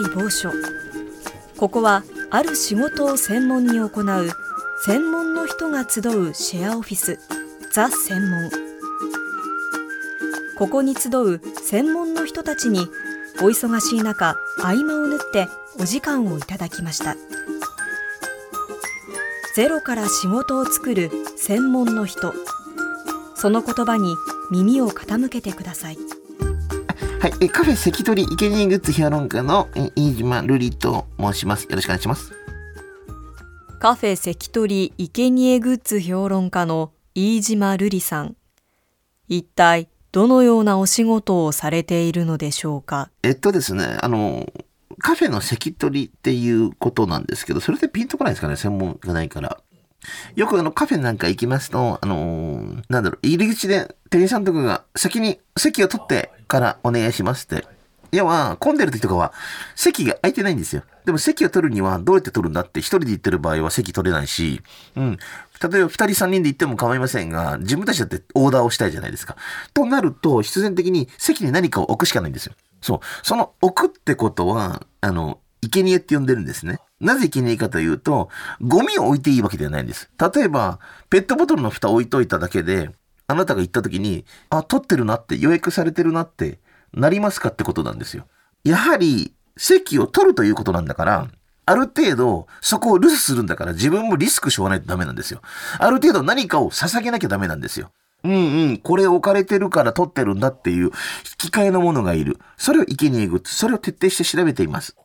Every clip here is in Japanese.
内某所。ここはある仕事を専門に行う専門の人が集うシェアオフィスザ専門。ここに集う専門の人たちにお忙しい中合間を縫ってお時間をいただきました。ゼロから仕事を作る専門の人。その言葉に耳を傾けてください。はい、えカフェ関取生贄グッズ評論家のえ飯島瑠璃と申します。よろしくお願いします。カフェ関取生贄グッズ評論家の飯島瑠璃さん。一体どのようなお仕事をされているのでしょうか？えっとですね、あの、カフェの関取っていうことなんですけど、それでピンとこないですかね、専門がないから。よくあのカフェなんか行きますと、あのーなんだろう、入り口で店員さんとかが先に席を取ってからお願いしますって。要は、混んでる時とかは席が空いてないんですよ。でも席を取るにはどうやって取るんだって一人で行ってる場合は席取れないし、うん。例えば二人三人で行っても構いませんが、自分たちだってオーダーをしたいじゃないですか。となると、必然的に席に何かを置くしかないんですよ。そう。その置くってことは、あの、生贄って呼んでるんですね。なぜ生贄かというと、ゴミを置いていいわけではないんです。例えば、ペットボトルの蓋を置いといただけで、あなたが行った時に、あ、取ってるなって、予約されてるなって、なりますかってことなんですよ。やはり、席を取るということなんだから、ある程度、そこを留守するんだから、自分もリスクしょうがないとダメなんですよ。ある程度何かを捧げなきゃダメなんですよ。うんうん、これ置かれてるから取ってるんだっていう引き換えのものがいる。それを生贄グッズ。それを徹底して調べています。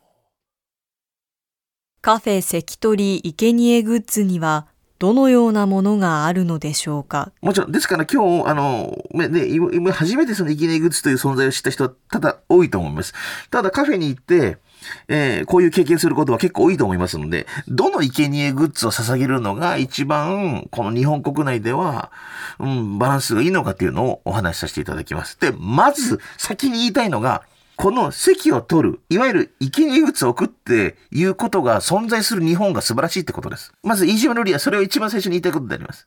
カフェ関取生贄グッズにはどのようなものがあるのでしょうか？もちろん、ですから今日、あの、ね、今今初めてその生贄グッズという存在を知った人はただ多いと思います。ただカフェに行って、えーこういう経験することは結構多いと思いますので、どの生贄グッズを捧げるのが一番、この日本国内では、うん、バランスがいいのかっていうのをお話しさせていただきます。で、まず、先に言いたいのが、この席を取る、いわゆる生贄グッズを置くっていうことが存在する日本が素晴らしいってことです。まず、飯島のりはそれを一番最初に言いたいことであります。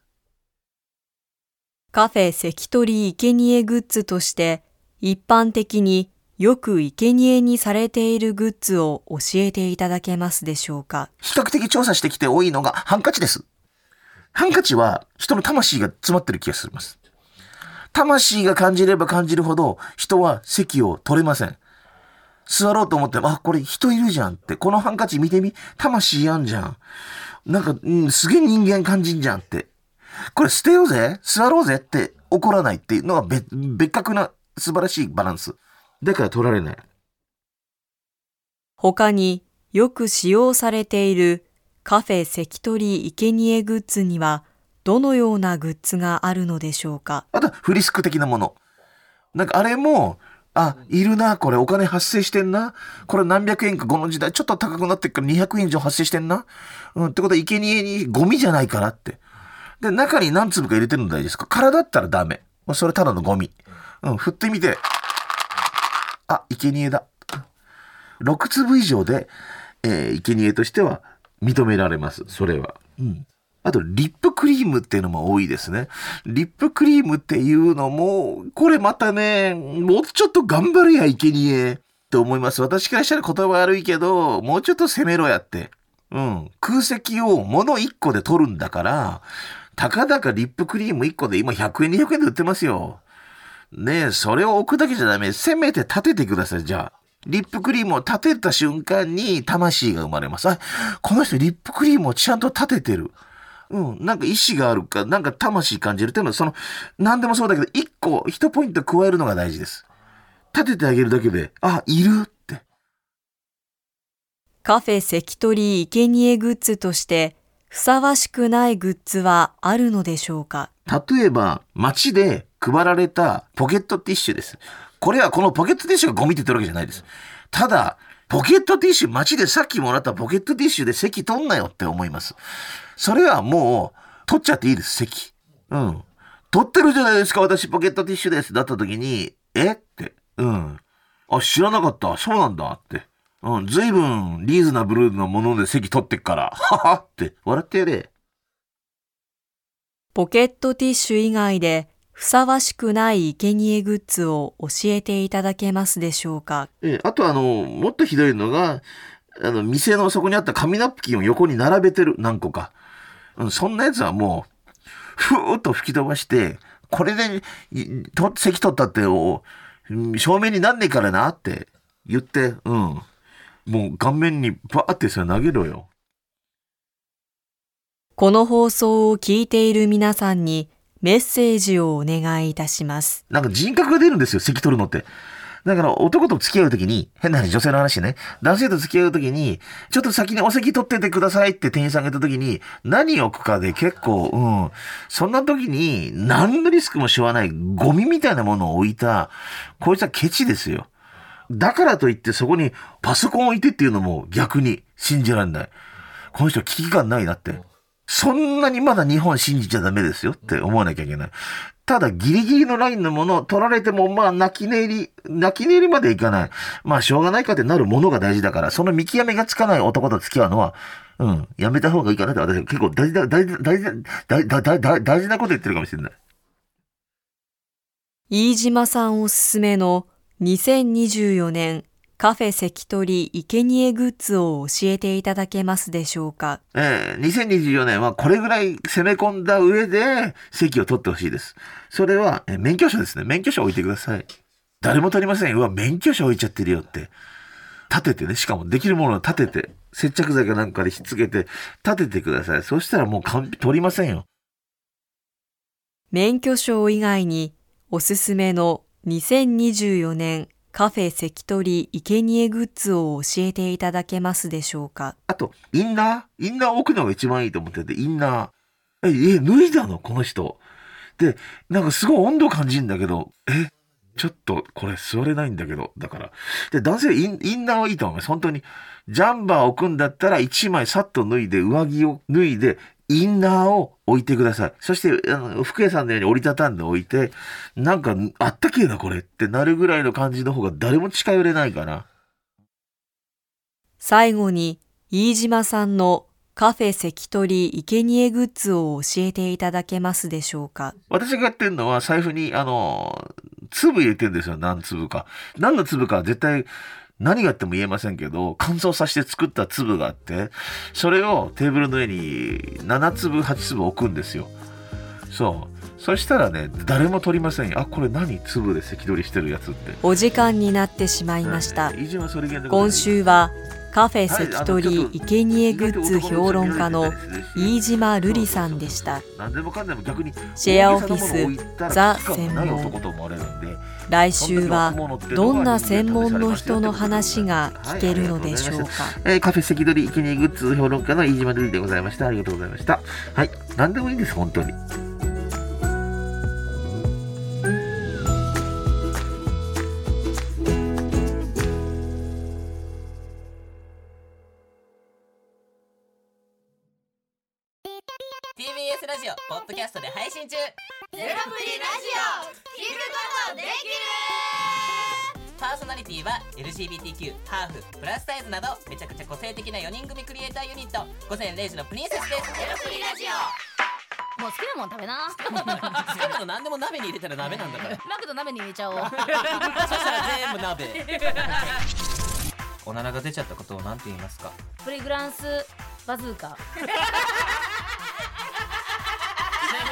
カフェ関取生贄グッズとして一般的によく生贄にされているグッズを教えていただけますでしょうか？比較的調査してきて多いのがハンカチです。ハンカチは人の魂が詰まってる気がします。魂が感じれば感じるほど人は席を取れません。座ろうと思っても、あ、これ人いるじゃんって、このハンカチ見てみ、魂やんじゃん。なんか、うん、すげえ人間感じんじゃんって。これ捨てようぜ座ろうぜって怒らないっていうのが別別格な素晴らしいバランス。だから取られない。他によく使用されているカフェ関取生贄グッズにはどのようなグッズがあるのでしょうか？あとフリスク的なもの。なんかあれも、あ、いるな、これお金発生してんな。これ何百円かこの時代ちょっと高くなってっから200円以上発生してんな。うん、ってことは生贄にゴミじゃないからって。で、中に何粒か入れてるの大事ですか？空だったらダメ。それただのゴミ。うん、振ってみて。あ、生贄だ。6粒以上で、えー、生贄としては認められます。それは。うん。あと、リップクリームっていうのも多いですね。リップクリームっていうのも、これまたね、もうちょっと頑張れや、生贄って思います。私からしたら言葉悪いけど、もうちょっと攻めろやって。うん。空席を物1個で取るんだから、たかだかリップクリーム1個で今100円200円で売ってますよ。ねえ、それを置くだけじゃダメ。せめて立ててください、じゃあ。リップクリームを立てた瞬間に魂が生まれます。あ、この人リップクリームをちゃんと立ててる。うん、なんか意志があるか、なんか魂感じるっていうのは、その、何でもそうだけど、一個、一ポイント加えるのが大事です。立ててあげるだけで、あ、いるって。カフェ関取生贄グッズとしてふさわしくないグッズはあるのでしょうか？例えば、街で配られたポケットティッシュです。これはこのポケットティッシュがゴミって言ってるわけじゃないです。ただ、ポケットティッシュ、街でさっきもらったポケットティッシュで席取んなよって思います。それはもう、取っちゃっていいです、席。うん。取ってるじゃないですか、私ポケットティッシュです。だった時に、え？って。うん。あ、知らなかった。そうなんだって。うん。随分リーズナブルなもので席取ってっから。ははって。笑ってやれ。ポケットティッシュ以外でふさわしくない生贄グッズを教えていただけますでしょうか？ええあとあの、もっとひどいのが、あの、店のそこにあった紙ナプキンを横に並べてる、何個か。うん、そんなやつはもう、ふーっと吹き飛ばして、これで、いと、席取ったって、お、うん正面になんねえからなって言って、うん。もう顔面にバーってそれ投げろよ。この放送を聞いている皆さんにメッセージをお願いいたします。なんか人格が出るんですよ、席取るのって。だから男と付き合うときに、変な話、女性の話ね。男性と付き合うときに、ちょっと先にお席取っててくださいって店員さんが言ったときに、何置くかで結構、うん。そんな時に、何のリスクもしわないゴミみたいなものを置いた、こいつはケチですよ。だからといってそこにパソコン置いてっていうのも逆に信じられない。この人危機感ないなって。そんなにまだ日本信じちゃダメですよって思わなきゃいけない。ただギリギリのラインのものを取られてもまあ泣き寝入り、泣き寝入りまでいかない。まあしょうがないかってなるものが大事だから、その見極めがつかない男と付き合うのは、うん、やめた方がいいかなって私結構大事だ、大事、大事、大大大大大事なこと言ってるかもしれない。飯島さんおすすめの2024年カフェ関取生贄グッズを教えていただけますでしょうか？えー2024年はこれぐらい攻め込んだ上で席を取ってほしいです。それは、えー免許証ですね。免許証置いてください。誰も取りません。うわ、免許証置いちゃってるよって。立ててね、しかもできるものを立てて、接着剤かなんかでひっつけて、立ててください。そしたらもう完璧取りませんよ。免許証以外におすすめの2024年カフェ関取生贄グッズを教えていただけますでしょうか？あと、インナー？インナー置くのが一番いいと思ってて、インナー。え、え、脱いだの？この人。で、なんかすごい温度感じるんだけど、え、ちょっとこれ座れないんだけど、だから。で、男性インインナーはいいと思います。本当に。ジャンバー置くんだったら一枚さっと脱いで、上着を脱いで、インナーを置いてください。そして、あの、服屋さんのように折りたたんで置いて、なんか、あったけえな、これってなるぐらいの感じの方が誰も近寄れないかな。最後に飯島さんのカフェ関取生贄グッズを教えていただけますでしょうか？私がやってるのは財布に、あの、粒入れてるんですよ。何粒か。何の粒かは絶対何があっても言えませんけど、乾燥させて作った粒があって、それをテーブルの上に7粒、8粒置くんですよ。そう。そしたらね、誰も取りませんよ。あ、これ何粒で関取りしてるやつって。お時間になってしまいましたは今す週はカフェ関取生贄グッズ評論家の飯島瑠璃さんでした何でもかんでも逆にシェアオフィスザ専門来週はどんな専門の人の話が聞けるのでしょうか？えーカフェ関取生贄グッズ評論家の飯島瑠璃でございました。ありがとうございました。はい。何でもいいんです、本当に。ソナリティは LGBTQ ハーフプラスサイズなどめちゃくちゃ個性的な4人組クリエイターユニット。午前0時のプリンセスです。るゼロプリラジオもう好きなもん食べな。好きなの何でも鍋に入れたら鍋なんだから。マクド鍋に入れちゃおう。そしたら全部鍋。おならが出ちゃったことを何て言いますか？プリグランスバズーカ